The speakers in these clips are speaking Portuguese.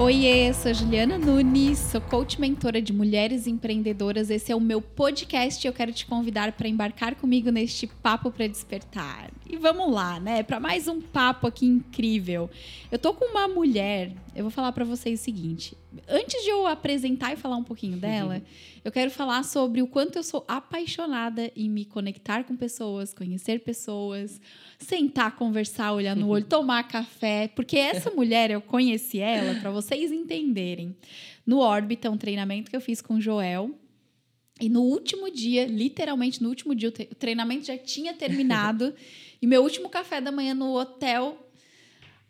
Oiê, sou Juliana Nunes, sou coach mentora de mulheres empreendedoras. Esse é o meu podcast e eu quero te convidar para embarcar comigo neste papo para despertar. E vamos lá, né? Para mais um papo aqui incrível. Eu tô com uma mulher, eu vou falar para vocês o seguinte: antes de eu apresentar e falar um pouquinho dela, uhum. eu quero falar sobre o quanto eu sou apaixonada em me conectar com pessoas, conhecer pessoas, sentar, conversar, olhar no olho, tomar café, porque essa mulher eu conheci ela para vocês entenderem. No Órbita, um treinamento que eu fiz com o Joel. E no último dia, literalmente no último dia, o treinamento já tinha terminado. e meu último café da manhã no hotel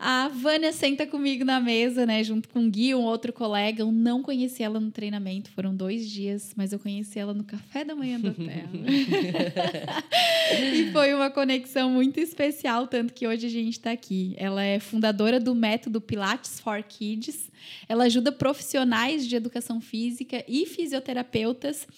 a Vânia senta comigo na mesa, né, junto com o Gui, um outro colega. Eu não conheci ela no treinamento, foram dois dias, mas eu conheci ela no café da manhã do hotel. e foi uma conexão muito especial, tanto que hoje a gente está aqui. Ela é fundadora do método Pilates for Kids. Ela ajuda profissionais de educação física e fisioterapeutas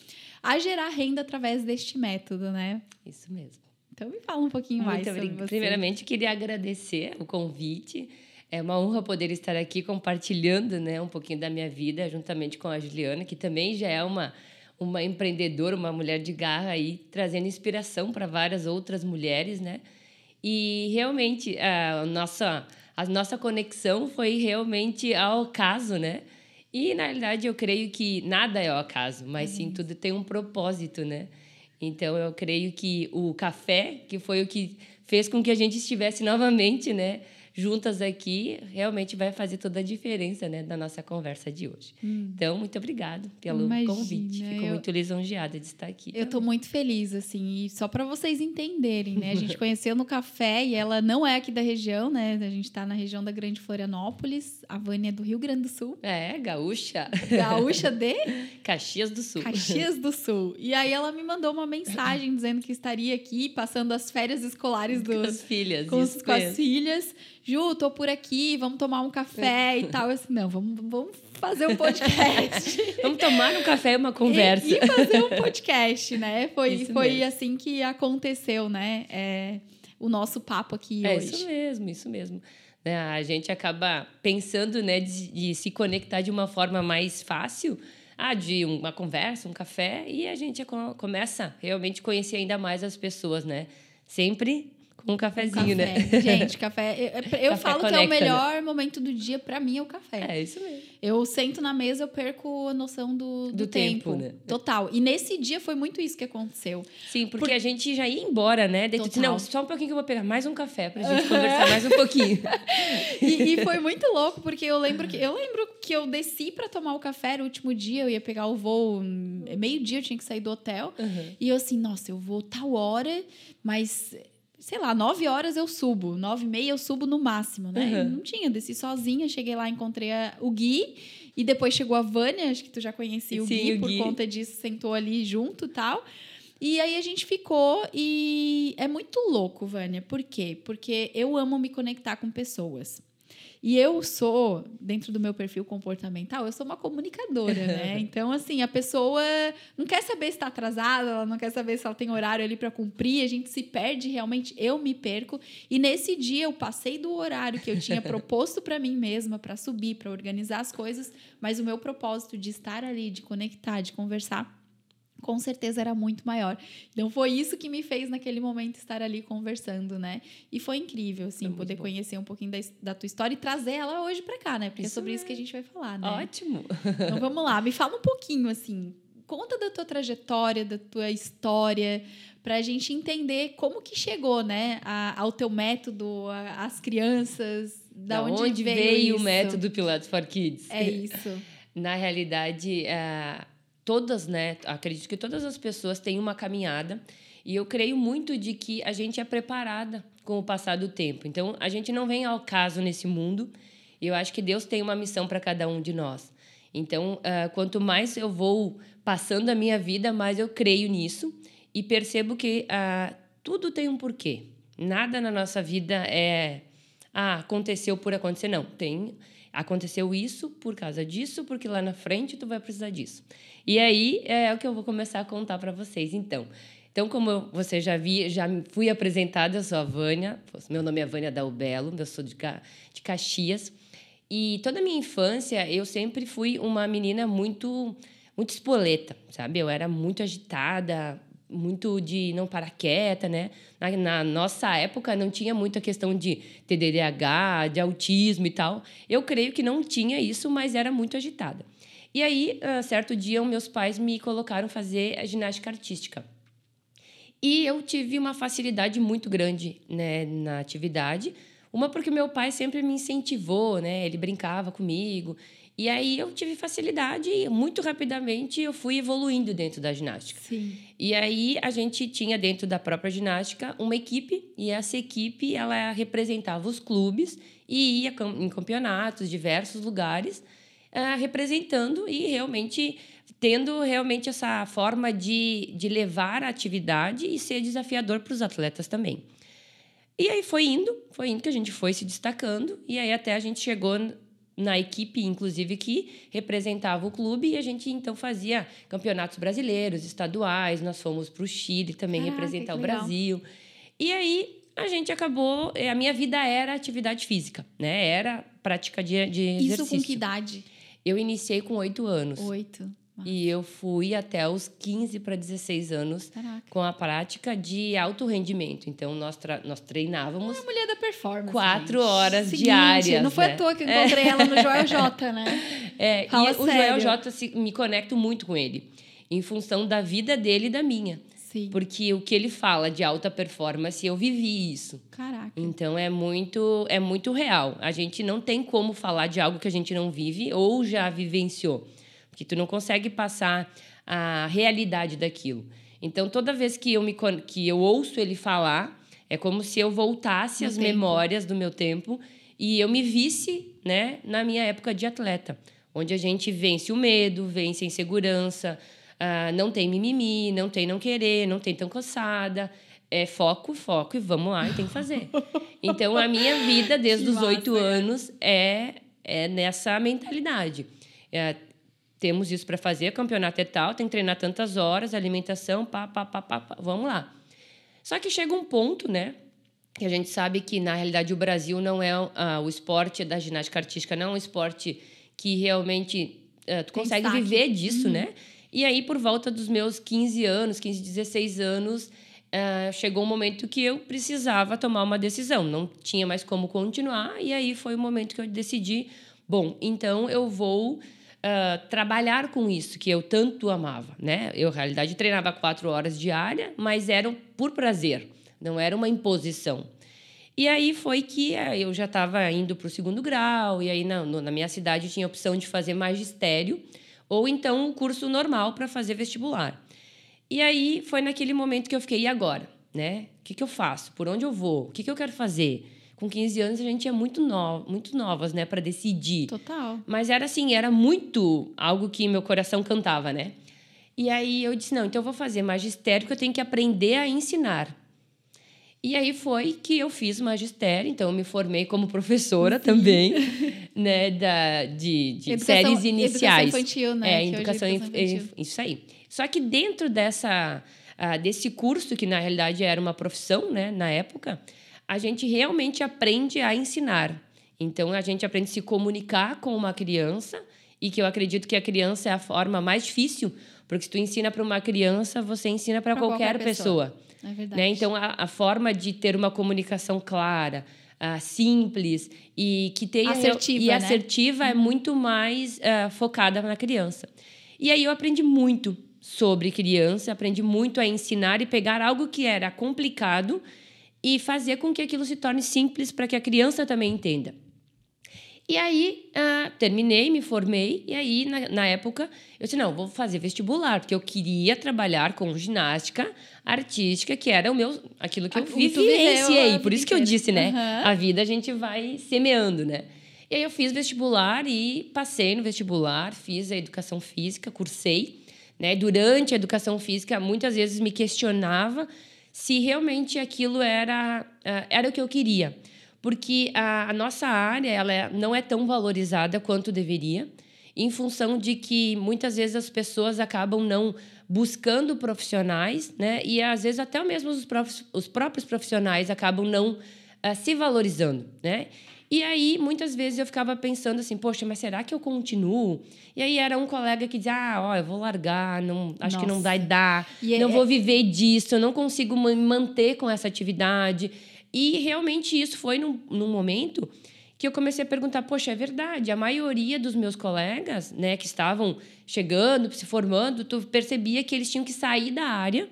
a gerar renda através deste método, né? Isso mesmo. Então me fala um pouquinho Muito mais sobre você. Primeiramente, queria agradecer o convite. É uma honra poder estar aqui compartilhando né, um pouquinho da minha vida, juntamente com a Juliana, que também já é uma, uma empreendedora, uma mulher de garra aí, trazendo inspiração para várias outras mulheres, né? E realmente a nossa, a nossa conexão foi realmente ao caso, né? E na realidade eu creio que nada é ao acaso, mas sim tudo tem um propósito, né? Então eu creio que o café, que foi o que fez com que a gente estivesse novamente, né, juntas aqui, realmente vai fazer toda a diferença, né, da nossa conversa de hoje. Hum. Então, muito obrigado pelo Imagina, convite. Fico eu, muito lisonjeada de estar aqui. Eu estou muito feliz, assim, e só para vocês entenderem, né, a gente conheceu no café e ela não é aqui da região, né, a gente está na região da Grande Florianópolis, a Vânia é do Rio Grande do Sul. É, gaúcha. Gaúcha de? Caxias do Sul. Caxias do Sul. E aí ela me mandou uma mensagem dizendo que estaria aqui passando as férias escolares dos... Com as filhas. Com, com as filhas. Ju, tô por aqui, vamos tomar um café e tal. Eu assim, não, vamos, vamos fazer um podcast. vamos tomar um café e uma conversa. E, e fazer um podcast, né? Foi, foi assim que aconteceu, né? É, o nosso papo aqui é hoje. É isso mesmo, isso mesmo. Né? A gente acaba pensando né, de, de se conectar de uma forma mais fácil, ah, de uma conversa, um café, e a gente começa realmente a conhecer ainda mais as pessoas, né? Sempre com um cafezinho, um café. né? Gente, café. Eu, eu café falo conecta, que é o né? melhor né? momento do dia, para mim, é o café. É isso mesmo. Eu sento na mesa, eu perco a noção do, do, do tempo. tempo né? Total. E nesse dia foi muito isso que aconteceu. Sim, porque Por... a gente já ia embora, né? Daí disse, não, só um pouquinho que eu vou pegar mais um café pra gente conversar mais um pouquinho. e, e, foi muito louco, porque eu lembro que eu lembro que eu desci para tomar o café no último dia, eu ia pegar o voo, meio-dia eu tinha que sair do hotel. Uhum. E eu assim, nossa, eu vou tal hora, mas sei lá, nove horas eu subo, nove e meia eu subo no máximo, né? Uhum. Não tinha, desci sozinha, cheguei lá, encontrei a, o Gui, e depois chegou a Vânia, acho que tu já conhecia o Sim, Gui, o por Gui. conta disso, sentou ali junto e tal. E aí a gente ficou e é muito louco, Vânia. Por quê? Porque eu amo me conectar com pessoas. E eu sou, dentro do meu perfil comportamental, eu sou uma comunicadora, né? Então, assim, a pessoa não quer saber se está atrasada, ela não quer saber se ela tem horário ali para cumprir, a gente se perde realmente, eu me perco. E nesse dia eu passei do horário que eu tinha proposto para mim mesma, para subir, para organizar as coisas, mas o meu propósito de estar ali, de conectar, de conversar, com certeza era muito maior. Então foi isso que me fez naquele momento estar ali conversando, né? E foi incrível, assim, poder bom. conhecer um pouquinho da, da, tua história e trazer ela hoje para cá, né? Porque isso é sobre é. isso que a gente vai falar, né? Ótimo. Então vamos lá, me fala um pouquinho assim, conta da tua trajetória, da tua história, para a gente entender como que chegou, né, a, ao teu método, às crianças, da, da onde, onde, veio, veio o método Pilates for Kids. É isso. Na realidade, uh, todas, né? Acredito que todas as pessoas têm uma caminhada e eu creio muito de que a gente é preparada com o passar do tempo. Então, a gente não vem ao caso nesse mundo e eu acho que Deus tem uma missão para cada um de nós. Então, uh, quanto mais eu vou passando a minha vida, mais eu creio nisso e percebo que uh, tudo tem um porquê. Nada na nossa vida é ah, aconteceu por acontecer. Não, tem aconteceu isso por causa disso, porque lá na frente tu vai precisar disso. E aí é o que eu vou começar a contar para vocês, então. Então, como você já vi, já fui apresentada, eu sou a Vânia, meu nome é Vânia Dalbelo, eu sou de, de Caxias. E toda a minha infância, eu sempre fui uma menina muito muito espoleta, sabe? Eu era muito agitada, muito de não parar quieta, né? Na, na, nossa época não tinha muita questão de TDAH, de autismo e tal. Eu creio que não tinha isso, mas era muito agitada. E aí, uh, certo dia, meus pais me colocaram fazer a ginástica artística. E eu tive uma facilidade muito grande né, na atividade. Uma porque meu pai sempre me incentivou, né? Ele brincava comigo. E aí eu tive facilidade e muito rapidamente eu fui evoluindo dentro da ginástica. Sim. E aí a gente tinha dentro da própria ginástica uma equipe e essa equipe ela representava os clubes e ia em campeonatos, diversos lugares, uh, representando e realmente tendo realmente essa forma de, de levar a atividade e ser desafiador para os atletas também. E aí foi indo, foi indo que a gente foi se destacando e aí até a gente chegou na equipe, inclusive, que representava o clube, e a gente então fazia campeonatos brasileiros, estaduais, nós fomos para o Chile também Caraca, representar o Brasil. E aí a gente acabou. Eh, a minha vida era atividade física, né? Era prática de, de exercício. Isso com que idade? Eu iniciei com oito anos. Oito. E eu fui até os 15 para 16 anos Caraca. com a prática de alto rendimento. Então, nós, nós treinávamos. É a mulher da performance. Quatro gente. horas Seguinte, diárias. Não foi né? à toa que eu encontrei é. ela no Joel J, né? É, Fala e sério. o Joel J se, me conecto muito com ele, em função da vida dele e da minha. Sim. Porque o que ele fala de alta performance, eu vivi isso. Caraca. Então é muito é muito real. A gente não tem como falar de algo que a gente não vive ou já vivenciou que tu não consegue passar a realidade daquilo. Então, toda vez que eu, me, que eu ouço ele falar, é como se eu voltasse às memórias do meu tempo e eu me visse né, na minha época de atleta, onde a gente vence o medo, vence a insegurança, uh, não tem mimimi, não tem não querer, não tem tão cansada. É foco, foco e vamos lá e tem que fazer. Então, a minha vida, desde os oito anos, é, é nessa mentalidade. É, temos isso para fazer, campeonato é tal, tem que treinar tantas horas, alimentação, pá, pá, pá, pá, pá, vamos lá. Só que chega um ponto, né, que a gente sabe que na realidade o Brasil não é uh, o esporte da ginástica artística não é um esporte que realmente uh, tu consegue viver disso, uhum. né? E aí por volta dos meus 15 anos, 15, 16 anos, uh, chegou um momento que eu precisava tomar uma decisão, não tinha mais como continuar e aí foi o momento que eu decidi, bom, então eu vou uh, trabalhar com isso que eu tanto amava, né? Eu, na realidade, treinava quatro horas diária, mas era por prazer, não era uma imposição. E aí foi que uh, eu já estava indo para o segundo grau, e aí na, na minha cidade tinha a opção de fazer magistério ou então um curso normal para fazer vestibular. E aí foi naquele momento que eu fiquei, e agora? Né? O que, que eu faço? Por onde eu vou? O que, que eu quero fazer? Com 15 anos a gente é muito, no, muito novas, né, para decidir. Total. Mas era assim, era muito algo que meu coração cantava, né? E aí eu disse: não, então eu vou fazer magistério, que eu tenho que aprender a ensinar. E aí foi que eu fiz magistério, então eu me formei como professora também, né, da, de, de educação, séries iniciais. Educação infantil, né? É, educação, é educação infantil. Isso aí. Só que dentro dessa, uh, desse curso, que na realidade era uma profissão, né, na época, a gente realmente aprende a ensinar. Então, a gente aprende a se comunicar com uma criança e que eu acredito que a criança é a forma mais difícil, porque se tu ensina para uma criança, você ensina para qualquer, qualquer, pessoa. pessoa. É verdade. Né? Então, a, a, forma de ter uma comunicação clara, uh, simples e que tenha assertiva, e né? assertiva é uhum. muito mais uh, focada na criança. E aí eu aprendi muito sobre criança, aprendi muito a ensinar e pegar algo que era complicado e fazer com que aquilo se torne simples para que a criança também entenda. E aí, uh, terminei, me formei, e aí, na, na, época, eu disse, não, vou fazer vestibular, porque eu queria trabalhar com ginástica artística, que era o meu, aquilo que eu vivenciei. Por isso que eu disse, né? Uhum. A vida a gente vai semeando, né? E aí eu fiz vestibular e passei no vestibular, fiz a educação física, cursei, né? Durante a educação física, muitas vezes me questionava se realmente aquilo era, uh, era o que eu queria. Porque a, a nossa área ela é, não é tão valorizada quanto deveria, em função de que muitas vezes as pessoas acabam não buscando profissionais, né? E às vezes até mesmo os, prof, os próprios profissionais acabam não uh, se valorizando, né? E aí, muitas vezes eu ficava pensando assim, poxa, mas será que eu continuo? E aí era um colega que dizia, ah, ó, eu vou largar, não, acho Nossa. que não vai dar, e não é... vou viver disso, eu não consigo me manter com essa atividade. E realmente isso foi num, num momento que eu comecei a perguntar, poxa, é verdade, a maioria dos meus colegas, né, que estavam chegando, se formando, tu percebia que eles tinham que sair da área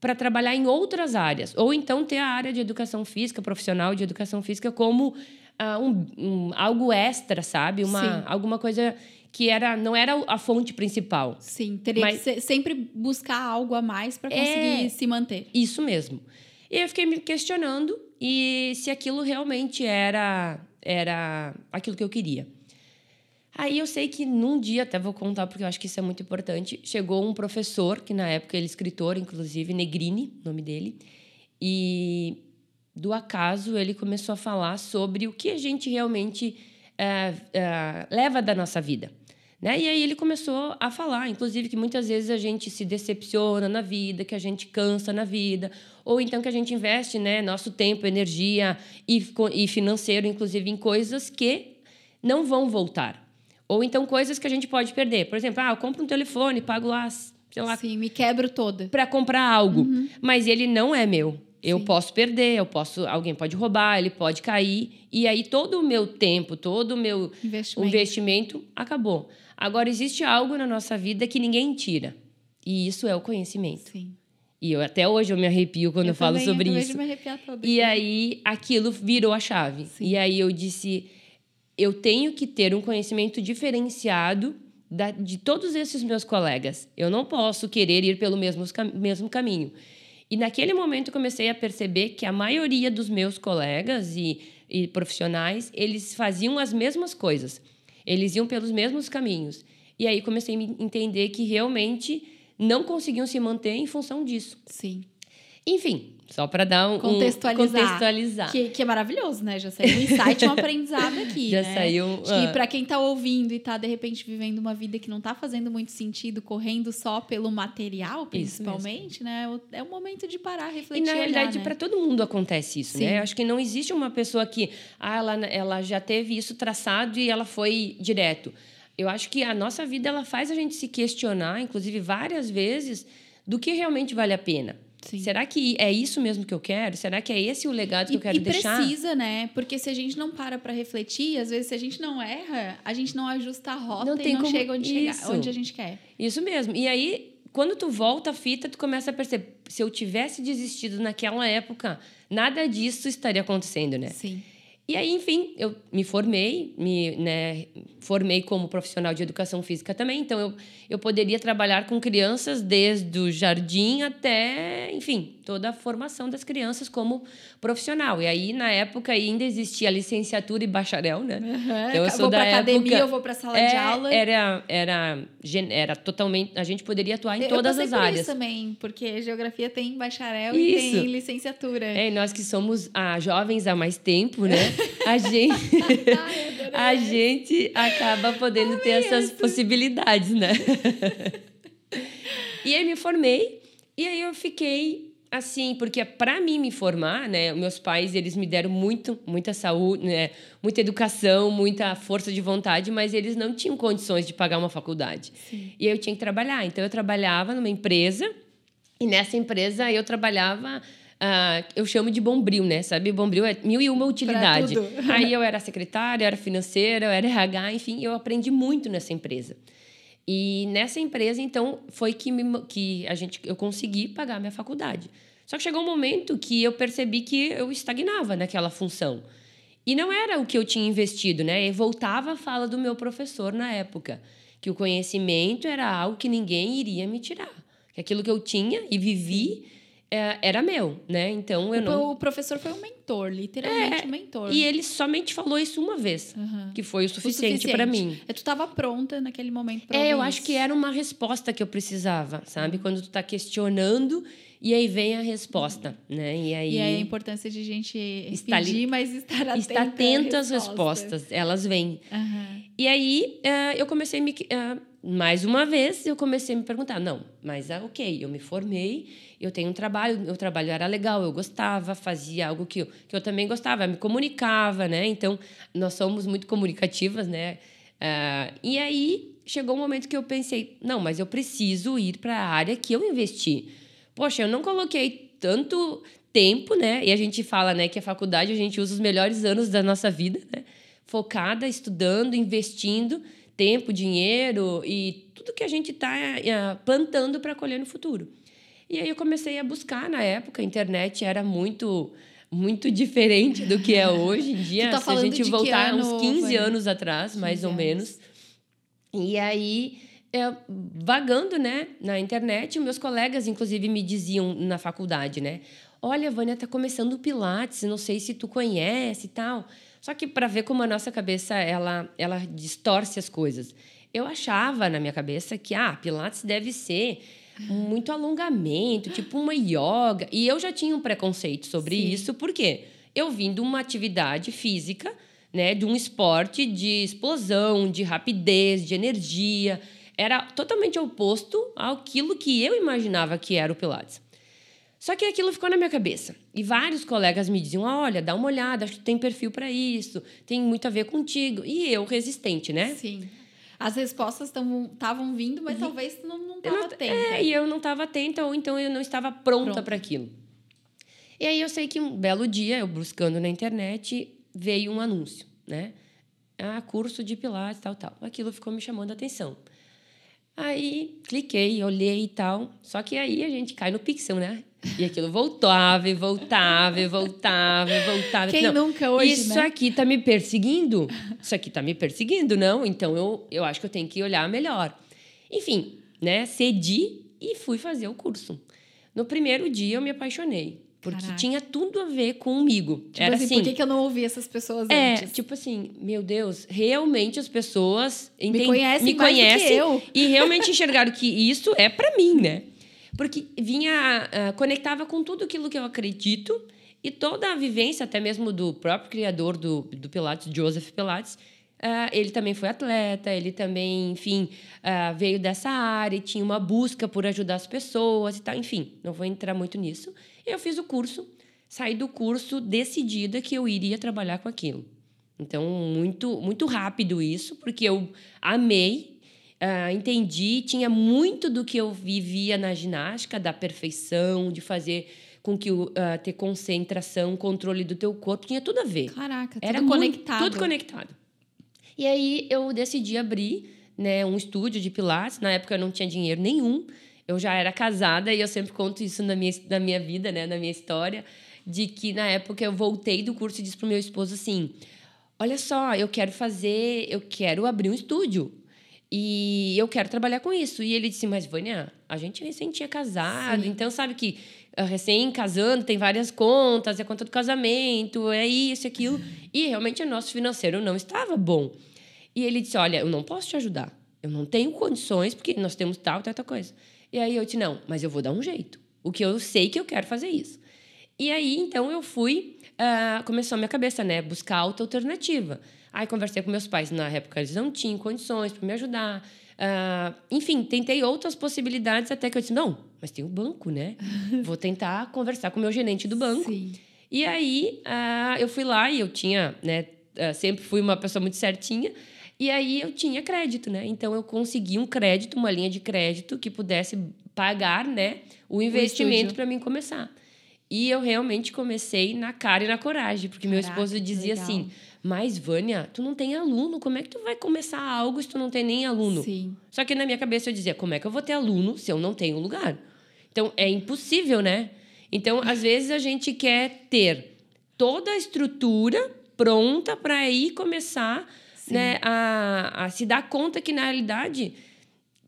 para trabalhar em outras áreas, ou então ter a área de educação física, profissional de educação física como uh, um, um, algo extra, sabe? Uma, alguma coisa que era não era a fonte principal. Sim, teria mas... que sempre buscar algo a mais para conseguir é... se manter. Isso mesmo. E eu fiquei me questionando e se aquilo realmente era era aquilo que eu queria. Aí eu sei que num dia, até vou contar porque eu acho que isso é muito importante, chegou um professor, que na época ele é escritor, inclusive, Negrini, nome dele, e do acaso ele começou a falar sobre o que a gente realmente é, é, leva da nossa vida. Né? E aí ele começou a falar, inclusive, que muitas vezes a gente se decepciona na vida, que a gente cansa na vida, ou então que a gente investe né, nosso tempo, energia e, e financeiro, inclusive, em coisas que não vão voltar. Ou então coisas que a gente pode perder. Por exemplo, ah, eu compro um telefone, pago lá, sei lá. Sim, me quebro toda. Para comprar algo. Uhum. Mas ele não é meu. Eu Sim. posso perder, eu posso, alguém pode roubar, ele pode cair e aí todo o meu tempo, todo o meu investimento, investimento acabou. Agora, existe algo na nossa vida que ninguém tira. E isso é o conhecimento. Sim. E eu, até hoje eu me arrepio quando eu, eu falo também, sobre eu isso. Me arrepiar e aí aquilo virou a chave. Sim. E aí eu disse: eu tenho que ter um conhecimento diferenciado da, de todos esses meus colegas. Eu não posso querer ir pelo mesmo, mesmo caminho. E naquele momento comecei a perceber que a maioria dos meus colegas e, e profissionais eles faziam as mesmas coisas. Eles iam pelos mesmos caminhos. E aí comecei a entender que realmente não conseguiam se manter em função disso. Sim. Enfim, só para dar um contextualizar, contextualizar. Que, que é maravilhoso, né? Já saiu um insight, um aprendizado aqui. Já né? saiu. Acho que para quem tá ouvindo e tá de repente vivendo uma vida que não tá fazendo muito sentido, correndo só pelo material, principalmente, né? É o momento de parar, refletir. E na realidade, né? para todo mundo acontece isso, né? Sim. né? Eu acho que não existe uma pessoa que ah, ela, ela já teve isso traçado e ela foi direto. Eu acho que a nossa vida ela faz a gente se questionar, inclusive várias vezes, do que realmente vale a pena. Sim. Será que é isso mesmo que eu quero? Será que é esse o legado que e, eu quero e deixar? E precisa, né? Porque se a gente não para para refletir, às vezes se a gente não erra, a gente não ajusta a rota não e não como... chega onde, chegar, onde a gente quer. Isso mesmo. E aí, quando tu volta a fita, tu começa a perceber, se eu tivesse desistido naquela época, nada disso estaria acontecendo, né? Sim. E aí, enfim, eu me formei, me né, formei como profissional de educação física também, então eu, eu poderia trabalhar com crianças desde o jardim até, enfim, toda a formação das crianças como profissional. E aí, na época, ainda existia licenciatura e bacharel, né? Uhum, então, eu sou vou da época, academia, eu vou para sala é, de aula. Era, era, era totalmente. A gente poderia atuar em eu todas as áreas. Isso também, porque geografia tem bacharel isso. e tem licenciatura. É, e nós que somos ah, jovens há mais tempo, né? A gente, a gente acaba podendo ter essas possibilidades, né? e aí me formei e aí eu fiquei assim, porque para mim me formar, né, meus pais, eles me deram muito, muita saúde, né, muita educação, muita força de vontade, mas eles não tinham condições de pagar uma faculdade. Sim. E eu tinha que trabalhar. Então eu trabalhava numa empresa e nessa empresa eu trabalhava Uh, eu chamo de bombril, né? Sabe? Bombril é mil e uma utilidade. Aí eu era secretária, eu era financeira, eu era RH, enfim, eu aprendi muito nessa empresa. E nessa empresa, então, foi que, me, que a gente, eu consegui pagar a minha faculdade. Só que chegou um momento que eu percebi que eu estagnava naquela função. E não era o que eu tinha investido, né? E voltava a fala do meu professor na época, que o conhecimento era algo que ninguém iria me tirar. Que aquilo que eu tinha e vivi era meu, né? Então eu o, não. O professor foi um mentor, literalmente é, um mentor. E ele somente falou isso uma vez, uhum. que foi o suficiente, para mim. É, tu estava pronta naquele momento para É, eu acho que era uma resposta que eu precisava, sabe? Uhum. Quando tu está questionando e aí vem a resposta, né? E aí, e aí a importância de a gente estar pedir, mas estar atento, estar atento às respostas, elas vêm. Uhum. E aí uh, eu comecei a me, uh, mais uma vez, eu comecei a me perguntar: não, mas ah, ok, eu me formei, eu tenho um trabalho, meu trabalho era legal, eu gostava, fazia algo que eu, que eu também gostava, me comunicava, né? Então, nós somos muito comunicativas, né? Uh, e aí chegou um momento que eu pensei: não, mas eu preciso ir para a área que eu investi. Poxa, eu não coloquei tanto tempo, né? E a gente fala, né, que a faculdade a gente usa os melhores anos da nossa vida, né? Focada, estudando, investindo tempo, dinheiro e tudo que a gente está é, plantando para colher no futuro. E aí eu comecei a buscar na época, a internet era muito muito diferente do que é hoje em dia. tá se a gente voltar uns 15 anos atrás, mais ou anos. menos. E aí, eu, vagando né, na internet, meus colegas, inclusive, me diziam na faculdade, né? Olha, Vânia tá começando o Pilates, não sei se tu conhece e tal. Só que para ver como a nossa cabeça ela, ela distorce as coisas. Eu achava na minha cabeça que ah, Pilates deve ser muito alongamento, tipo uma yoga. E eu já tinha um preconceito sobre Sim. isso, porque eu vim de uma atividade física, né, de um esporte de explosão, de rapidez, de energia. Era totalmente oposto àquilo que eu imaginava que era o Pilates. Só que aquilo ficou na minha cabeça. E vários colegas me diziam: olha, dá uma olhada, acho que tem perfil para isso, tem muito a ver contigo. E eu, resistente, né? Sim. As respostas estavam vindo, mas e... talvez não estava atenta. É, e eu não estava atenta, ou então eu não estava pronta para aquilo. E aí eu sei que um belo dia, eu buscando na internet, veio um anúncio, né? Ah, curso de Pilates, tal, tal. Aquilo ficou me chamando a atenção. Aí cliquei, olhei e tal. Só que aí a gente cai no pixel, né? E aquilo voltava e voltava e voltava e voltava. Quem não, nunca hoje, Isso né? aqui tá me perseguindo. Isso aqui tá me perseguindo, não? Então eu, eu acho que eu tenho que olhar melhor. Enfim, né? Cedi e fui fazer o curso. No primeiro dia eu me apaixonei. Porque Caraca. tinha tudo a ver comigo. Tipo Era assim, assim, por que, que eu não ouvi essas pessoas é, antes? É, tipo assim, meu Deus, realmente as pessoas me conhecem, me conhecem e realmente enxergaram que isso é para mim, né? Porque vinha, uh, conectava com tudo aquilo que eu acredito e toda a vivência, até mesmo do próprio criador do, do Pilates, Joseph Pilates, Uh, ele também foi atleta, ele também, enfim, uh, veio dessa área e tinha uma busca por ajudar as pessoas e tal. Enfim, não vou entrar muito nisso. Eu fiz o curso, saí do curso decidida que eu iria trabalhar com aquilo. Então, muito, muito rápido isso, porque eu amei, uh, entendi, tinha muito do que eu vivia na ginástica, da perfeição, de fazer com que uh, ter concentração, controle do teu corpo, tinha tudo a ver. Caraca, tudo Era conectado. Muito, tudo conectado. E aí eu decidi abrir né, um estúdio de Pilates. Na época eu não tinha dinheiro nenhum. Eu já era casada e eu sempre conto isso na minha, na minha vida, né, na minha história, de que na época eu voltei do curso e disse pro meu esposo assim: Olha só, eu quero fazer, eu quero abrir um estúdio. E eu quero trabalhar com isso. E ele disse: Mas, Vânia, a gente recém tinha casado, Sim. então sabe que ah, recém casando tem várias contas, é conta do casamento, é isso, aquilo. E realmente o nosso financeiro não estava bom. E ele disse: Olha, eu não posso te ajudar. Eu não tenho condições, porque nós temos tal, tal, tal coisa. E aí eu disse: Não, mas eu vou dar um jeito. O que eu sei que eu quero fazer isso. E aí, então, eu fui. Uh, começou a minha cabeça, né? Buscar outra alternativa. Aí conversei com meus pais. Na época, eles não tinham condições para me ajudar. Uh, enfim, tentei outras possibilidades até que eu disse: Não, mas tem o banco, né? Vou tentar conversar com o meu gerente do banco. Sim. E aí, uh, eu fui lá e eu tinha, né? sempre fui uma pessoa muito certinha. E aí eu tinha crédito, né? Então eu consegui um crédito, uma linha de crédito que pudesse pagar, né, o investimento para mim começar. E eu realmente comecei na cara e na coragem, porque Caraca, meu esposo dizia assim: "Mas Vânia, tu não tem aluno, como é que tu vai começar algo se tu não tem nem aluno?" Sim. Só que na minha cabeça eu dizia: "Como é que eu vou ter aluno se eu não tenho lugar?" Então é impossível, né? Então, às vezes a gente quer ter toda a estrutura pronta para ir começar né, a, a se dar conta que, na realidade,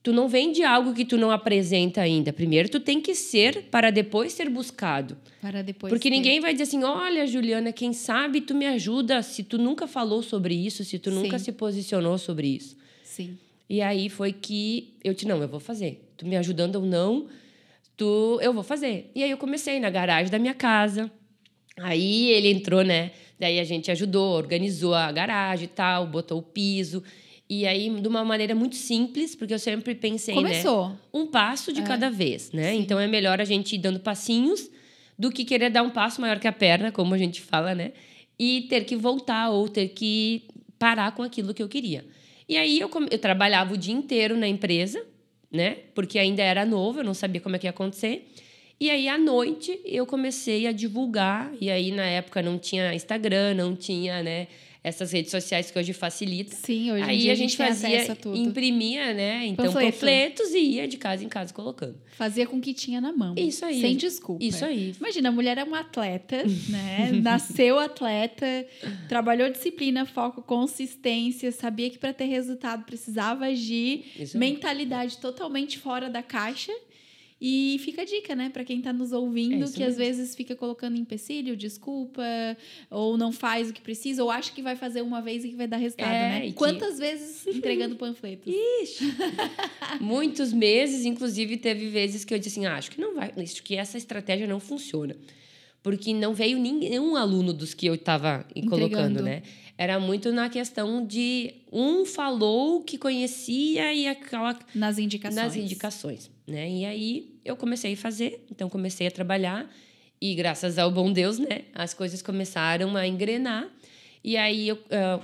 tu não vende algo que tu não apresenta ainda. Primeiro, tu tem que ser para depois ser buscado. Para depois Porque ter. ninguém vai dizer assim: olha, Juliana, quem sabe tu me ajuda se tu nunca falou sobre isso, se tu Sim. nunca se posicionou sobre isso. Sim. E aí foi que eu te não, eu vou fazer. Tu me ajudando ou não, tu, eu vou fazer. E aí eu comecei na garagem da minha casa. Aí ele entrou, né? Daí a gente ajudou, organizou a garagem e tal, botou o piso. E aí, de uma maneira muito simples, porque eu sempre pensei, Começou. né? Um passo de é. cada vez, né? Sim. Então é melhor a gente ir dando passinhos do que querer dar um passo maior que a perna, como a gente fala, né? E ter que voltar ou ter que parar com aquilo que eu queria. E aí eu, eu trabalhava o dia inteiro na empresa, né? Porque ainda era novo, eu não sabia como é que ia acontecer. E aí, à noite, eu comecei a divulgar. E aí, na época, não tinha Instagram, não tinha, né? Essas redes sociais que hoje facilitam. Sim, hoje aí a gente, a gente fazia, imprimia, né? Então, Panfleto. panfletos e ia de casa em casa colocando. Fazia com o que tinha na mão. Isso aí. Sem desculpa. Isso aí. Imagina, a mulher é uma atleta, né? Nasceu atleta, trabalhou disciplina, foco, consistência, sabia que para ter resultado precisava agir, mentalidade totalmente fora da caixa. E fica a dica, né, para quem está nos ouvindo, é que mesmo. às vezes fica colocando empecilho, desculpa, ou não faz o que precisa, ou acha que vai fazer uma vez e que vai dar resultado, é, né? Quantas que... vezes entregando panfletos? Ixi! Muitos meses, inclusive teve vezes que eu disse assim, ah, acho que não vai, acho que essa estratégia não funciona. Porque não veio nenhum aluno dos que eu estava colocando, né? Era muito na questão de um falou que conhecia e aquela nas indicações. Nas indicações, né? E aí eu comecei a fazer, então comecei a trabalhar e graças ao bom Deus, né, as coisas começaram a engrenar. E aí eu uh,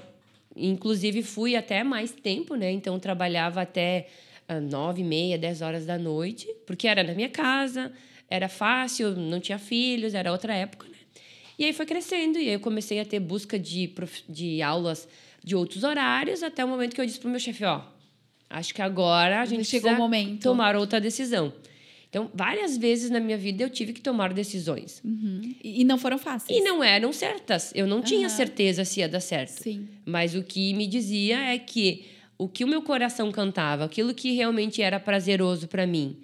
inclusive fui até mais tempo, né? Então trabalhava até nove e meia, dez horas da noite, porque era na minha casa, era fácil, não tinha filhos, era outra época, né? E aí foi crescendo, e aí eu comecei a ter busca de, de aulas de outros horários, até o momento que eu disse pro meu chefe, ó, acho que agora a gente chegou o momento tomar outra decisão. Então, várias vezes na minha vida eu tive que tomar decisões. Uhum. E não foram fáceis. E não eram certas. Eu não uhum. tinha certeza se ia dar certo. Sim. Mas o que me dizia é que o que o meu coração cantava, aquilo que realmente era prazeroso para mim.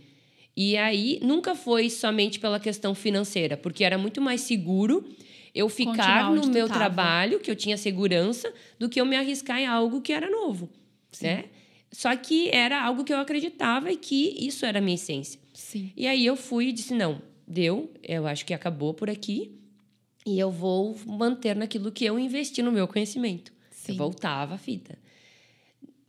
E aí nunca foi somente pela questão financeira, porque era muito mais seguro eu ficar no meu tava. trabalho, que eu tinha segurança, do que eu me arriscar em algo que era novo, Sim. né? Só que era algo que eu acreditava e que isso era a minha essência. Sim. E aí eu fui e disse: não, deu, eu acho que acabou por aqui e eu vou manter naquilo que eu investi no meu conhecimento. Sim. Eu voltava a fita.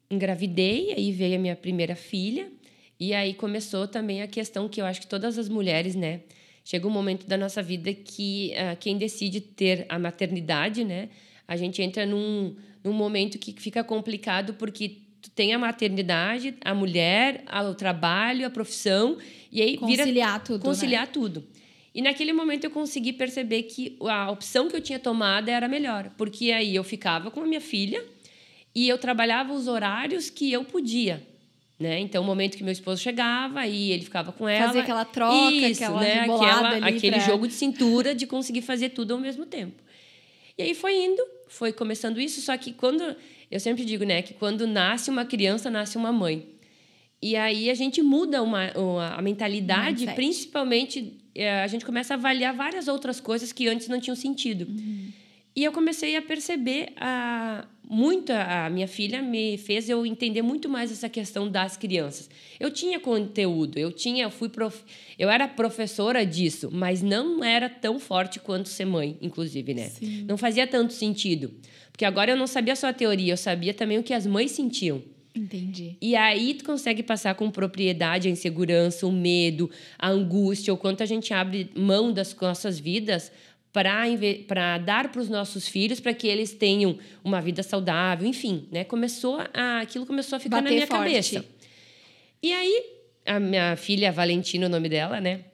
Engravidei, aí veio a minha primeira filha, e aí começou também a questão que eu acho que todas as mulheres, né? Chega um momento da nossa vida que uh, quem decide ter a maternidade, né? A gente entra num, num momento que fica complicado porque tu tem a maternidade, a mulher, o trabalho, a profissão e aí conciliar vira, tudo, conciliar né? tudo. E naquele momento eu consegui perceber que a opção que eu tinha tomado era melhor, porque aí eu ficava com a minha filha e eu trabalhava os horários que eu podia. Né? Então, o momento que meu esposo chegava e ele ficava com ela. Fazia aquela troca, isso, aquela né? aquela, aquele pra... jogo de cintura de conseguir fazer tudo ao mesmo tempo. E aí foi indo, foi começando isso, só que quando eu sempre digo, né, que quando nasce uma criança, nasce uma mãe. E aí a gente muda uma, uma a mentalidade, Mindset. principalmente é, a gente começa a avaliar várias outras coisas que antes não tinham sentido. Uhum. E eu comecei a perceber a muito a minha filha me fez eu entender muito mais essa questão das crianças. Eu tinha conteúdo, eu tinha, eu fui prof, eu era professora disso, mas não era tão forte quanto ser mãe, inclusive, né? Sim. Não fazia tanto sentido. Porque agora eu não sabia só a teoria, eu sabia também o que as mães sentiam. Entendi. E aí tu consegue passar com propriedade a insegurança, o medo, a angústia, o quanto a gente abre mão das nossas vidas para dar para os nossos filhos para que eles tenham uma vida saudável, enfim, né? Começou a, aquilo começou a ficar Bater na minha forte. cabeça. E aí a minha filha, a Valentina, o nome dela, né?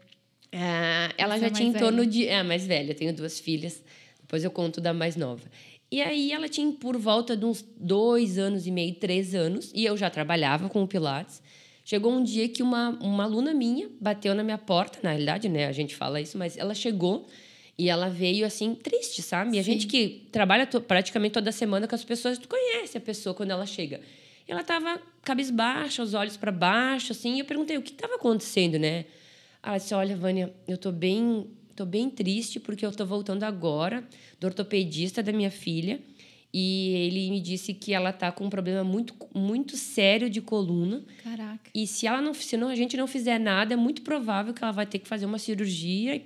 Ah, ela Essa já é tinha em velha. torno de. É, mais velha, eu tenho duas filhas, depois eu conto da mais nova. E aí ela tinha por volta de uns dois anos e meio, três anos, e eu já trabalhava com o Pilates. Chegou um dia que uma, uma aluna minha bateu na minha porta, na realidade, né? A gente fala isso, mas ela chegou e ela veio assim, triste, sabe? E a gente que trabalha praticamente toda semana com as pessoas, tu conhece a pessoa quando ela chega. E ela tava cabisbaixa, os olhos para baixo, assim. E eu perguntei o que estava acontecendo, né? Ela disse: Olha, Vânia, eu tô bem Tô bem triste porque eu tô voltando agora do ortopedista da minha filha e ele me disse que ela tá com um problema muito, muito sério de coluna. Caraca. E se ela não, se não, a gente não fizer nada, é muito provável que ela vai ter que fazer uma cirurgia,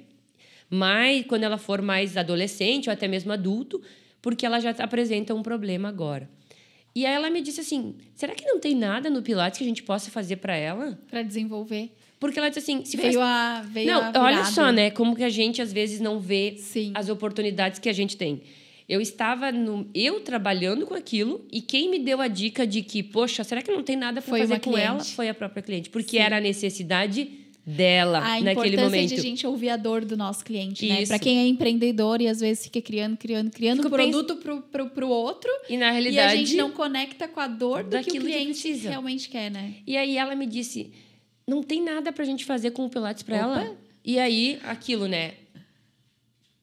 mas quando ela for mais adolescente ou até mesmo adulto, porque ela já apresenta um problema agora. E aí ela me disse assim: será que não tem nada no Pilates que a gente possa fazer para ela? Para desenvolver. Porque ela disse assim: se veio faz... a veio Não, a olha só, né? Como que a gente às vezes não vê Sim. as oportunidades que a gente tem. Eu estava no, eu trabalhando com aquilo e quem me deu a dica de que, poxa, será que não tem nada para fazer com ela? cliente. Foi a própria cliente, porque Sim. era a necessidade dela a naquele importância momento. de a gente ouvir a dor do nosso cliente, né? Isso. Para quem é empreendedor e às vezes fica criando, criando, criando Fico produto pro, pro, pro outro E na e a realidade, gente não conecta com a dor do que o que cliente precisa. realmente quer, né? E aí ela me disse: não tem nada pra gente fazer com o Pilates pra Opa. ela. E aí, aquilo, né?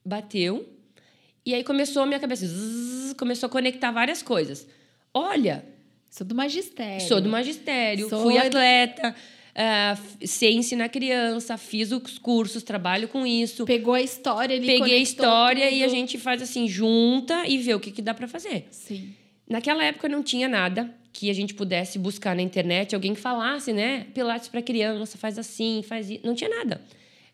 Bateu. E aí começou a minha cabeça, zzz, começou a conectar várias coisas. Olha, Sou do magistério. sou do magistério, Sou fui atleta, ah, f- sei ensinar criança, fiz os cursos, trabalho com isso. Pegou a história ali, Peguei a história e a tudo. gente faz assim, junta e vê o que, que dá pra fazer. Sim. Naquela época não tinha nada que a gente pudesse buscar na internet, alguém que falasse, né? Pilates para criança, faz assim, faz isso. Não tinha nada.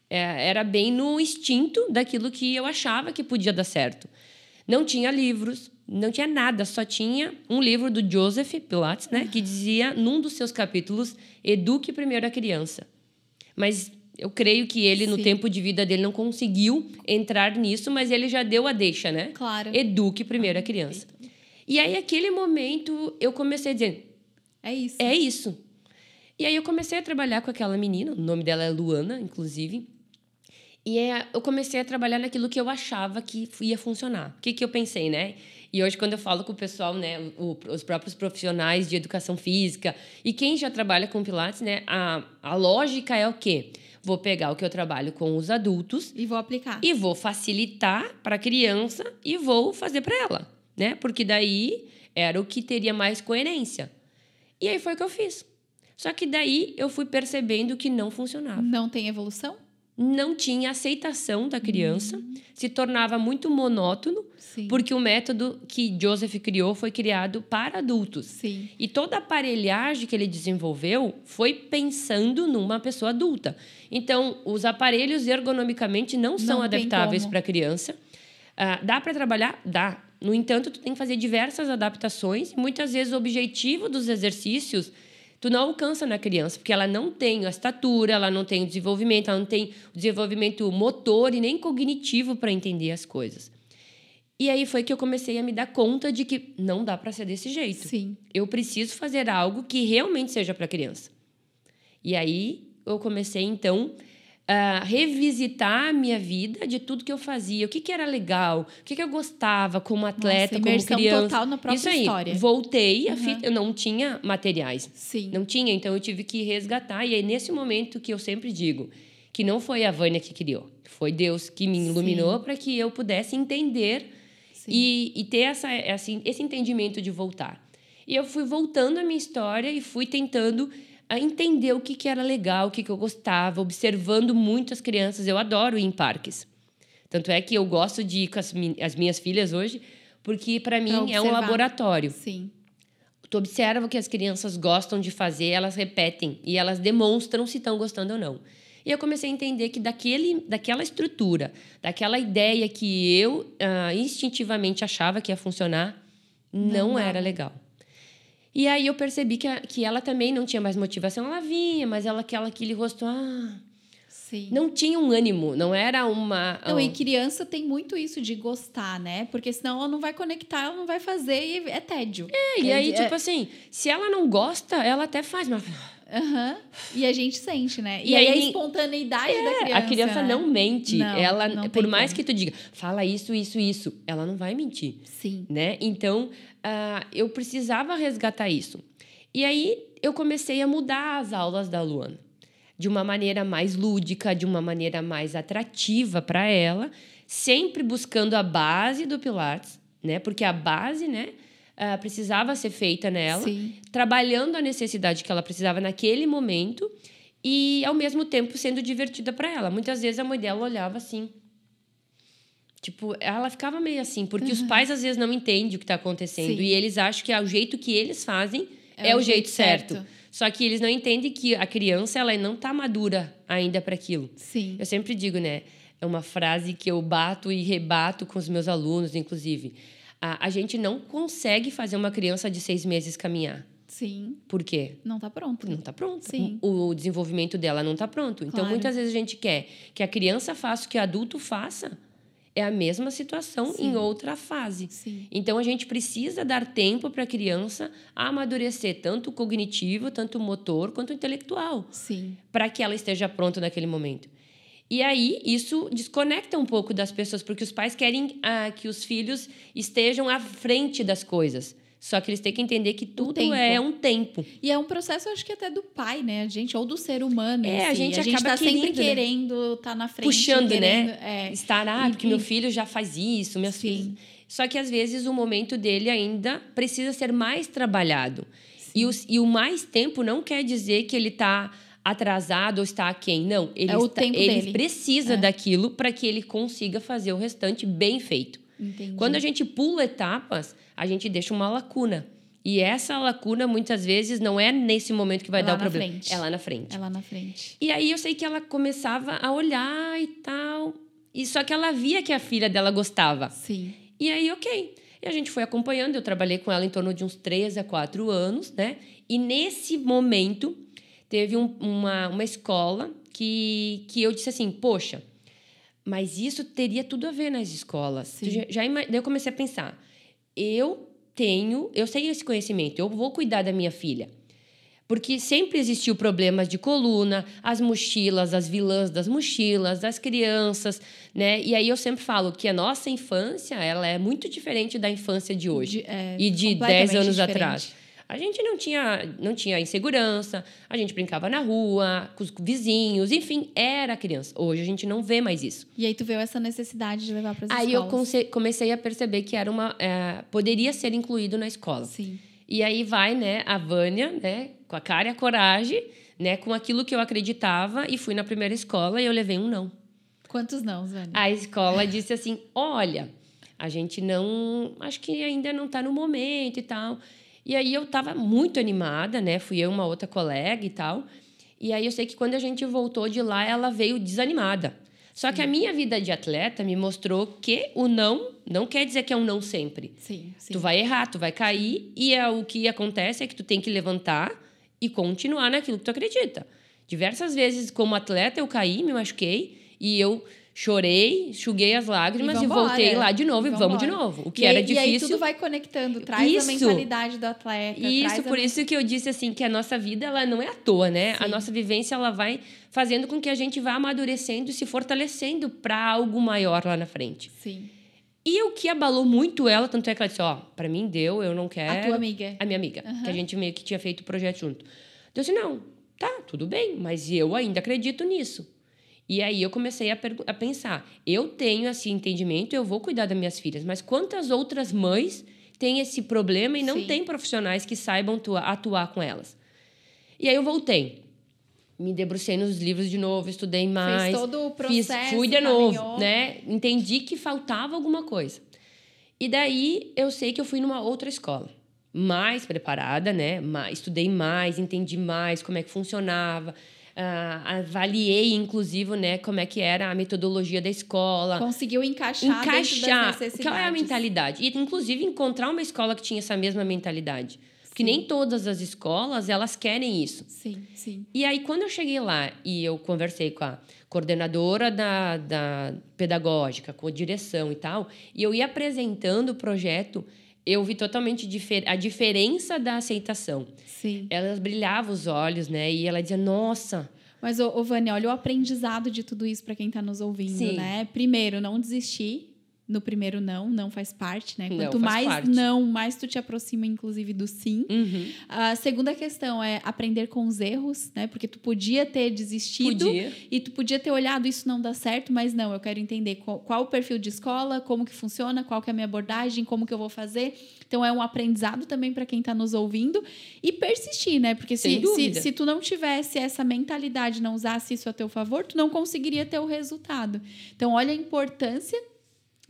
É, era bem no instinto daquilo que eu achava que podia dar certo. Não tinha livros, não tinha nada, só tinha um livro do Joseph Pilates, né? Que dizia num dos seus capítulos: Eduque primeiro a criança. Mas eu creio que ele, no Sim. tempo de vida dele, não conseguiu entrar nisso, mas ele já deu a deixa, né? Claro. Eduque primeiro a criança. E aí, aquele momento, eu comecei a dizer: É isso. é isso. E aí, eu comecei a trabalhar com aquela menina, o nome dela é Luana, inclusive. E é, eu comecei a trabalhar naquilo que eu achava que ia funcionar. O que, que eu pensei, né? E hoje, quando eu falo com o pessoal, né, os próprios profissionais de educação física e quem já trabalha com Pilates, né, a, a lógica é o quê? Vou pegar o que eu trabalho com os adultos E vou aplicar. e vou facilitar para a criança e vou fazer para ela, né? Porque daí era o que teria mais coerência. E aí foi o que eu fiz. Só que daí eu fui percebendo que não funcionava. Não tem evolução? Não tinha aceitação da criança, se tornava muito monótono, Sim. porque o método que Joseph criou foi criado para adultos. Sim. E toda a aparelhagem que ele desenvolveu foi pensando numa pessoa adulta. Então, os aparelhos ergonomicamente não são Não tem adaptáveis para criança. Ah, dá para trabalhar? Dá. No entanto, tu tem que fazer diversas adaptações. E muitas vezes o objetivo dos exercícios tu não alcança na criança, porque ela não tem a estatura, ela não tem o desenvolvimento, ela não tem o desenvolvimento motor e nem cognitivo para entender as coisas. E aí foi que eu comecei a me dar conta de que não dá para ser desse jeito Sim. eu preciso fazer algo que realmente seja para criança. E aí eu comecei então a revisitar a minha vida de tudo que eu fazia, o que, que era legal, o que, que eu gostava como atleta, como imersão criança. total na própria Isso aí, história. voltei, Uhum. fita, eu não tinha materiais. Sim. Não tinha, então eu tive que resgatar. E aí, nesse momento que eu sempre digo que não foi a Vânia que criou, foi Deus que me iluminou para que eu pudesse entender e, e ter essa, assim, esse entendimento de voltar. E eu fui voltando a minha história e fui tentando a entender o que, que era legal, o que, que eu gostava, observando muito as crianças. Eu adoro ir em parques. Tanto é que eu gosto de ir com as, as minhas filhas hoje, porque para mim é um laboratório. Sim. Tu observa o que as crianças gostam de fazer, elas repetem e elas demonstram se estão gostando ou não. E eu comecei a entender que daquele, daquela estrutura, daquela ideia que eu ah, instintivamente achava que ia funcionar, não, Não era legal. E aí eu percebi que, a- que ela também não tinha mais motivação. Ela vinha, mas ela aquela aquele rosto, ah, Sim. não tinha um ânimo, não era uma. Não, e um- criança tem muito isso de gostar, né? Porque senão ela não vai conectar, ela não vai fazer e é tédio. É, e aí, é- tipo assim, se ela não gosta, ela até faz, mas Aham. E a gente sente, né? E, E aí, a aí- espontaneidade da É, criança. a criança né? não mente. Não, ela, não por mais como. que tu diga, fala isso, isso, isso, ela não vai mentir, Sim. né? Então, ah, eu precisava resgatar isso. E aí eu comecei a mudar as aulas da Luana de uma maneira mais lúdica, de uma maneira mais atrativa para ela, sempre buscando a base do Pilates, né? Porque a base, né, ah, precisava ser feita nela Sim. trabalhando a necessidade que ela precisava naquele momento e ao mesmo tempo sendo divertida para ela. Muitas vezes a mãe dela olhava assim, tipo, ela ficava meio assim, porque os pais às vezes não entendem o que está acontecendo Sim. e eles acham que é o jeito que eles fazem é, o jeito, certo. Só que eles não entendem que a criança ela não está madura ainda para aquilo. Sim. Eu sempre digo, né? É uma frase que eu bato e rebato com os meus alunos, inclusive. A, a gente não consegue fazer uma criança de seis meses caminhar. Sim. Por quê? Não tá pronto. Não tá pronto. Sim. O, o desenvolvimento dela não tá pronto. Então, Claro. muitas vezes a gente quer que a criança faça o que o adulto faça. É a mesma situação Sim. em outra fase. Sim. Então a gente precisa dar tempo para a criança amadurecer tanto o cognitivo, tanto o motor, quanto o intelectual, Sim. para que ela esteja pronta naquele momento. E aí isso desconecta um pouco das pessoas, porque os pais querem ah, que os filhos estejam à frente das coisas. Só que eles têm que entender que tudo é um tempo. E é um processo, acho que até do pai, né? A gente, ou do ser humano. É, a si. gente a gente acaba tá sempre querendo, né? querendo estar na frente. Puxando, querendo, né? É. Estar, ah, E- porque meu e- filho já faz isso, minhas Sim. filhas. Só que às vezes o momento dele ainda precisa ser mais trabalhado. E, os, e o mais tempo não quer dizer que ele está atrasado ou está aquém. Não, ele, É o está- ele precisa daquilo para que ele consiga fazer o restante bem feito. Entendi. Quando a gente pula etapas, a gente deixa uma lacuna. E essa lacuna, muitas vezes, não é nesse momento que vai É dar o problema. frente. É lá na frente. É lá na frente. E aí eu sei que ela começava a olhar e tal. E só que ela via que a filha dela gostava. Sim. E aí, ok. E a gente foi acompanhando. Eu trabalhei com ela em torno de uns 3 a 4 anos, né? E nesse momento, teve um- uma, uma escola que, que eu disse assim: poxa, mas isso teria tudo a ver nas escolas. Sim. Já, já daí eu comecei a pensar: eu tenho, eu sei esse conhecimento, eu vou cuidar da minha filha. Porque sempre existiu problemas de coluna, as mochilas, as vilãs das mochilas, das crianças, né? E aí eu sempre falo que a nossa infância, ela é muito diferente da infância de hoje De- é, e de 10 completamente anos diferente. atrás. A gente não tinha, não tinha insegurança, a gente brincava na rua, com os vizinhos, enfim, era criança. Hoje a gente não vê mais isso. E aí tu viu essa necessidade de levar para as Aí eu escolas. conce- comecei a perceber que era uma, é, poderia ser incluído na escola. Sim. E aí vai, né, a Vânia, né, com a cara e a coragem, né, com aquilo que eu acreditava e fui na primeira escola e eu levei um não. Quantos não, Vânia? A escola disse assim: "Olha, a gente não, acho que ainda não está no momento e tal". E aí eu estava muito animada, né? Fui eu uma outra colega e tal. E aí eu sei que quando a gente voltou de lá, ela veio desanimada. Só que a minha vida de atleta me mostrou que o não não quer dizer que é um não sempre. Sim, sim. Tu vai errar, tu vai cair, e é, o que acontece é que tu tem que levantar e continuar naquilo que tu acredita. Diversas vezes, como atleta, eu caí, me machuquei, e eu chorei, enxuguei as lágrimas e, vambora. voltei lá de novo e, vamos de novo. O que E era E aí difícil. tudo vai conectando, traz a Isso. mentalidade do atleta. Isso, traz a por isso que eu disse assim que a nossa vida ela não é à toa, né? A Sim. nossa vivência ela vai fazendo com que a gente vá amadurecendo e se fortalecendo para algo maior lá na frente. Sim. E o que abalou muito ela, tanto é que ela disse, ó, para mim deu, eu não quero. A tua amiga. A minha amiga, Aham. que a gente meio que tinha feito o projeto junto. Eu disse, não, tá, tudo bem, mas eu ainda acredito nisso. E aí eu comecei a, a pensar, eu tenho esse entendimento, eu vou cuidar das minhas filhas, mas quantas outras mães têm esse problema e não Sim. têm profissionais que saibam tua- atuar com elas? E aí eu voltei. Me debrucei nos livros de novo, estudei mais. todo o fiz- processo, fui de novo, caminhou. né? Entendi que faltava alguma coisa. E daí eu sei que eu fui numa outra escola, mais preparada, né? Mais, estudei mais, entendi mais como é que funcionava, ah, avaliei inclusive, né, como é que era a metodologia da escola. Conseguiu encaixar, Encaixar, qual é a mentalidade? E inclusive encontrar uma escola que tinha essa mesma mentalidade. Porque Sim. nem todas as escolas, elas querem isso. Sim, sim. E aí, quando eu cheguei lá e eu conversei com a coordenadora da, da pedagógica, com a direção e tal, e eu ia apresentando o projeto, eu vi totalmente difer a diferença da aceitação. Sim. Elas brilhavam os olhos, né? E ela dizia, nossa, Mas, ô, ô Vânia, olha o aprendizado de tudo isso para quem está nos ouvindo, Sim. né? Primeiro, não desistir. No primeiro não, não faz parte, né? Não, Quanto faz mais parte. não, mais tu te aproxima, inclusive, do sim. uhum, A segunda questão é aprender com os erros, né? Porque tu podia ter desistido podia. e tu podia ter olhado isso não dá certo, mas não, eu quero entender qual, qual o perfil de escola, como que funciona, qual que é a minha abordagem, como que eu vou fazer. Então é um aprendizado também para quem está nos ouvindo e persistir, né? Porque se, se, se tu não tivesse essa mentalidade, não usasse isso a teu favor, tu não conseguiria ter o resultado. Então olha a importância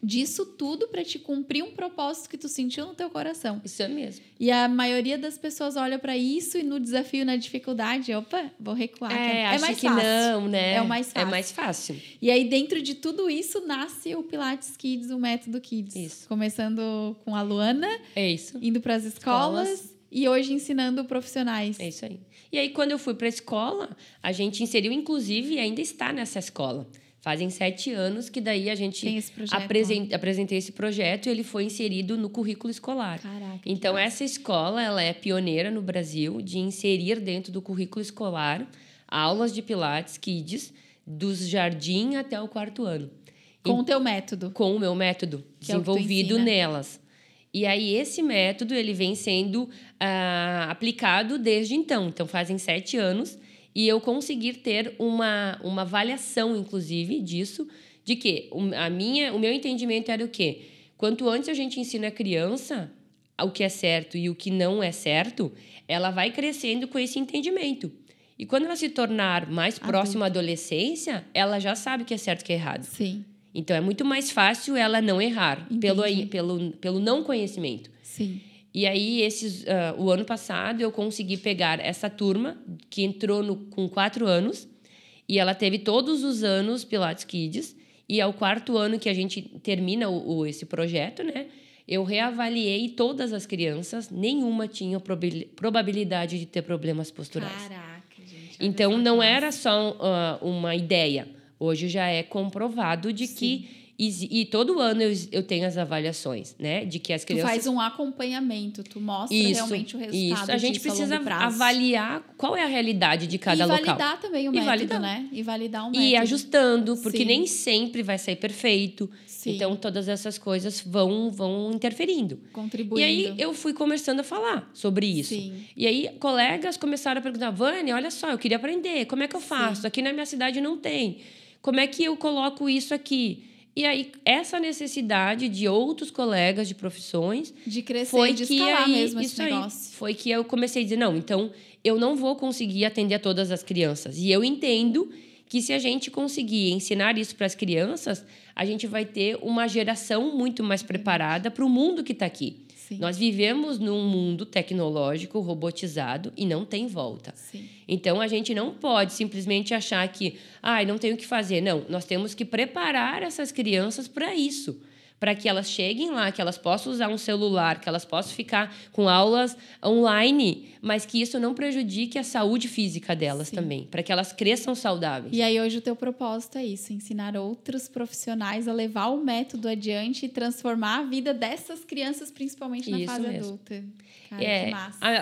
disso tudo para te cumprir um propósito que tu sentiu no teu coração. Isso é mesmo. E a maioria das pessoas olha para isso e no desafio, na dificuldade, opa, vou recuar. É, é acha mais que fácil. não, né? É o mais fácil. É mais fácil. E aí, dentro de tudo isso, nasce o Pilates Kids, o método Kids. Isso. Começando com a Luana, É isso. indo para as escolas, Escolas. e hoje ensinando profissionais. É isso aí. E aí, quando eu fui para a escola, a gente inseriu, inclusive, e ainda está nessa escola. Fazem sete anos que daí a gente Tem esse projeto. apresen- apresentei esse projeto e ele foi inserido no currículo escolar. Caraca. Então, essa escola ela é pioneira no Brasil de inserir dentro do currículo escolar aulas de Pilates Kids dos jardim até o quarto ano. Com o teu método. com o meu método Que é desenvolvido ensina. nelas. E aí esse método ele vem sendo ah, aplicado desde então. Então fazem sete anos e eu conseguir ter uma, uma avaliação, inclusive, disso, de que o, a minha, o meu entendimento era o quê? Quanto antes a gente ensina a criança o que é certo e o que não é certo, ela vai crescendo com esse entendimento. E quando ela se tornar mais próxima à adolescência, ela já sabe o que é certo e o que é errado. Sim, Então é muito mais fácil ela não errar pelo, pelo, pelo não conhecimento. sim. E aí, esses, ah, o ano passado, eu consegui pegar essa turma que entrou no, com quatro anos e ela teve todos os anos Pilates Kids. E ao quarto ano que a gente termina o, o- esse projeto, né? Eu reavaliei todas as crianças, nenhuma tinha probabil- probabilidade de ter problemas posturais. Caraca, gente. Então, não era só ah, uma ideia. Hoje já é comprovado de que... exi- E todo ano eu, eu tenho as avaliações, né? De que as Tu crianças... faz um acompanhamento, tu mostra Isso, realmente o resultado isso. A gente a precisa prazo. avaliar qual é a realidade de cada e local. validar também o E método, validar. né? E validar o E método. ir ajustando, porque Sim. nem sempre vai sair perfeito. Sim. Então, todas essas coisas vão, vão interferindo. Contribuindo. E aí, eu fui começando a falar sobre isso. Sim. E aí, colegas começaram a perguntar: Vânia, olha só, eu queria aprender. Como é que eu faço? Aqui na minha cidade não tem. Como é que eu coloco isso aqui? E aí, essa necessidade de outros colegas de profissões De crescer, foi de que escalar aí, mesmo esse isso aí, negócio. foi que eu comecei a dizer, não, então eu não vou conseguir atender a todas as crianças. E eu entendo que se a gente conseguir ensinar isso para as crianças, a gente vai ter uma geração muito mais preparada para o mundo que está aqui. Sim. Nós vivemos num mundo tecnológico, robotizado e não tem volta. Sim. Então a gente não pode simplesmente achar que, ah, não tenho o que fazer. Não, nós temos que preparar essas crianças para isso. Para que elas cheguem lá, que elas possam usar um celular, que elas possam ficar com aulas online, mas que isso não prejudique a saúde física delas Sim. também, para que elas cresçam saudáveis. E aí hoje o teu propósito é isso, ensinar outros profissionais a levar o método adiante e transformar a vida dessas crianças, principalmente na Isso fase mesmo. adulta. Cara, É,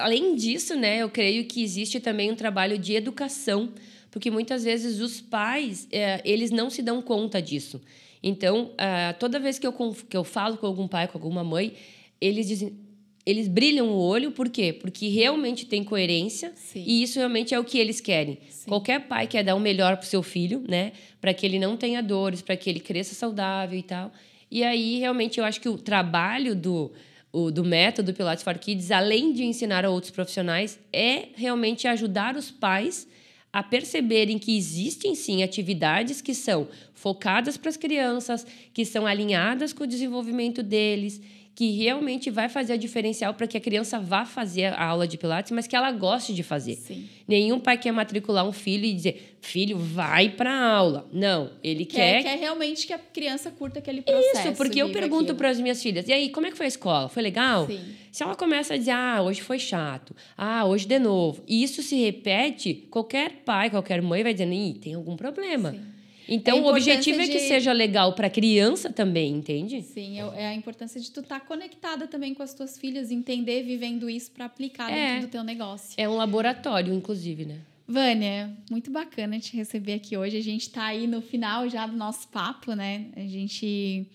além disso, né, eu creio que existe também um trabalho de educação, porque muitas vezes os pais é, eles não se dão conta disso. Então, ah, toda vez que eu, que eu falo com algum pai, com alguma mãe, eles dizem, eles brilham o olho, por quê? Porque realmente tem coerência Sim. e isso realmente é o que eles querem. Sim. Qualquer pai quer dar o melhor para o seu filho, né? Para que ele não tenha dores, para que ele cresça saudável e tal. E aí, realmente, eu acho que o trabalho do, o, do método Pilates for Kids, além de ensinar a outros profissionais, é realmente ajudar os pais a perceberem que existem sim atividades que são focadas para as crianças, que são alinhadas com o desenvolvimento deles, que realmente vai fazer a diferencial para que a criança vá fazer a aula de Pilates, mas que ela goste de fazer. Sim. Nenhum pai quer matricular um filho e dizer, filho, vai para aula. Não, ele Quer, quer. quer realmente que a criança curta aquele processo. Isso, porque eu pergunto para as minhas filhas, e aí, como é que foi a escola? Foi legal? Sim. Se ela começa a dizer, ah, hoje foi chato, ah, hoje de novo, e isso se repete, qualquer pai, qualquer mãe vai dizendo, ih, tem algum problema. Sim. Então, É o objetivo é que seja legal para a criança também, entende? Sim, é é a importância de tu estar conectada também com as tuas filhas, entender vivendo isso para aplicar É. dentro do teu negócio. É um laboratório, inclusive, né? Vânia, muito bacana te receber aqui hoje. A gente está aí no final já do nosso papo, né? A gente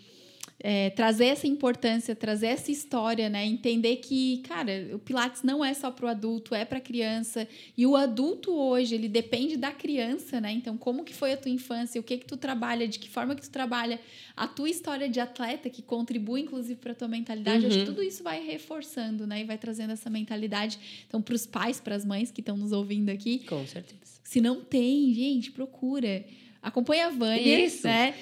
é, trazer essa importância, trazer essa história, né? Entender que, cara, o Pilates não é só para o adulto, é para criança. E o adulto hoje, ele depende da criança, né? Então, como que foi a tua infância? O que que tu trabalha? De que forma que tu trabalha? A tua história de atleta, que contribui, inclusive, para tua mentalidade. Acho que tudo isso vai reforçando, né? E vai trazendo essa mentalidade. Então, para os pais, para as mães que estão nos ouvindo aqui, Com certeza. se não tem, gente, procura. Acompanha a Vânia, Isso. né?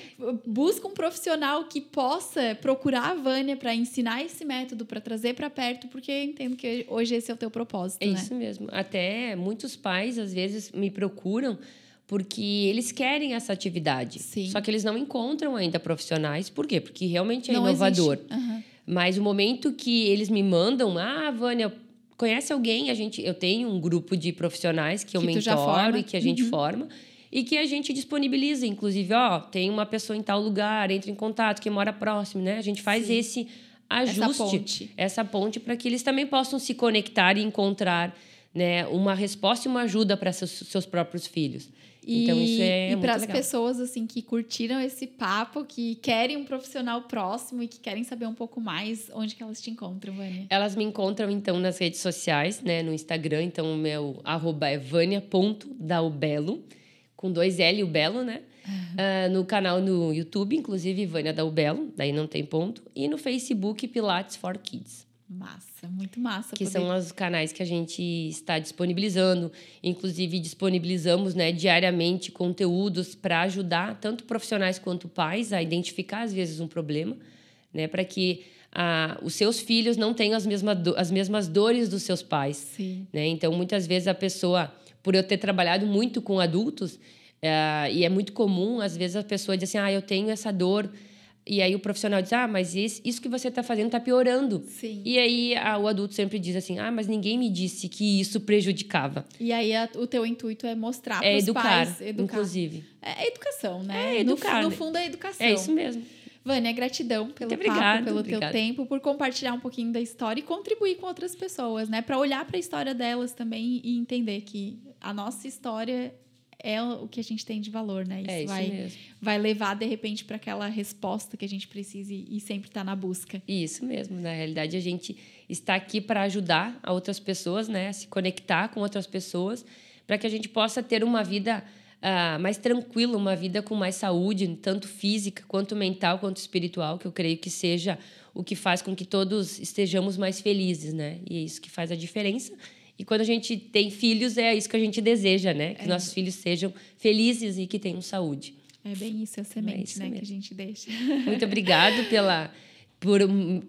Busca um profissional que possa procurar a Vânia para ensinar esse método, para trazer para perto, porque eu entendo que hoje esse é o teu propósito, É né? isso mesmo. Até muitos pais às vezes me procuram porque eles querem essa atividade. Sim. Só que eles não encontram ainda profissionais. Por quê? Porque realmente é não inovador. Uhum. Mas o momento que eles me mandam, ah, Vânia, conhece alguém? A gente, eu tenho um grupo de profissionais que eu que mentoro e que a gente uhum. forma e que a gente disponibiliza, inclusive, ó, tem uma pessoa em tal lugar, entre em contato, que mora próximo, né? A gente faz Sim. esse ajuste, essa ponte, para que eles também possam se conectar e encontrar, né, uma resposta e uma ajuda para seus, seus próprios filhos. E, então isso é E para as pessoas assim que curtiram esse papo, que querem um profissional próximo e que querem saber um pouco mais, onde que elas te encontram, Vânia? Elas me encontram então nas redes sociais, né, no Instagram, então o meu arroba é vânia.daubelo, com dois L o Belo, né? Uh, no canal no YouTube, inclusive Vânia Daubelo, daí não tem ponto, e no Facebook Pilates for Kids. Massa, muito massa. Que poder... são os canais que a gente está disponibilizando. Inclusive, disponibilizamos né, diariamente conteúdos para ajudar tanto profissionais quanto pais a identificar, às vezes, um problema, né, para que ah, os seus filhos não tenham as, mesma do, as mesmas dores dos seus pais. Sim. Né? Então, muitas vezes, a pessoa, por eu ter trabalhado muito com adultos, ah, e é muito comum, às vezes, a pessoa diz assim: ah, eu tenho essa dor e aí o profissional diz: Ah, mas isso, isso que você está fazendo está piorando. Sim. E aí a, o adulto sempre diz assim: Ah, mas ninguém me disse que isso prejudicava. E aí a, o teu intuito é mostrar é para os educar, pais. Educar, inclusive. É, é educação, né? É educar. No, no fundo é educação. É isso mesmo. Vânia, gratidão pelo Muito papo, obrigado, pelo obrigado. teu tempo, por compartilhar um pouquinho da história e contribuir com outras pessoas, né? Para olhar para a história delas também e entender que a nossa história é o que a gente tem de valor, né? Isso, é isso vai, mesmo. vai levar, de repente, para aquela resposta que a gente precisa e, e sempre está na busca. Isso mesmo. Na realidade, a gente está aqui para ajudar a outras pessoas, né? A se conectar com outras pessoas, para que a gente possa ter uma vida uh, mais tranquila, uma vida com mais saúde, tanto física, quanto mental, quanto espiritual, que eu creio que seja o que faz com que todos estejamos mais felizes, né? E é isso que faz a diferença e quando a gente tem filhos, é isso que a gente deseja, né? Que é. nossos filhos sejam felizes e que tenham saúde. É bem isso, é a semente, é né? Mesmo. Que a gente deixa. Muito obrigado pela por,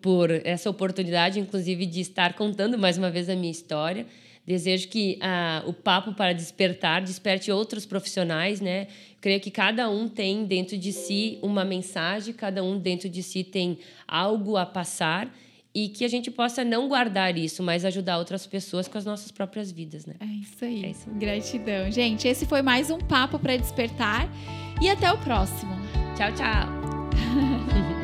por essa oportunidade, inclusive, de estar contando mais uma vez a minha história. Desejo que ah, o Papo para Despertar desperte outros profissionais, né? creio que cada um tem dentro de si uma mensagem, cada um dentro de si tem algo a passar e que a gente possa não guardar isso, mas ajudar outras pessoas com as nossas próprias vidas, né? É isso aí. É isso. Gratidão. Gente, esse foi mais um papo para despertar e até o próximo. Tchau, tchau.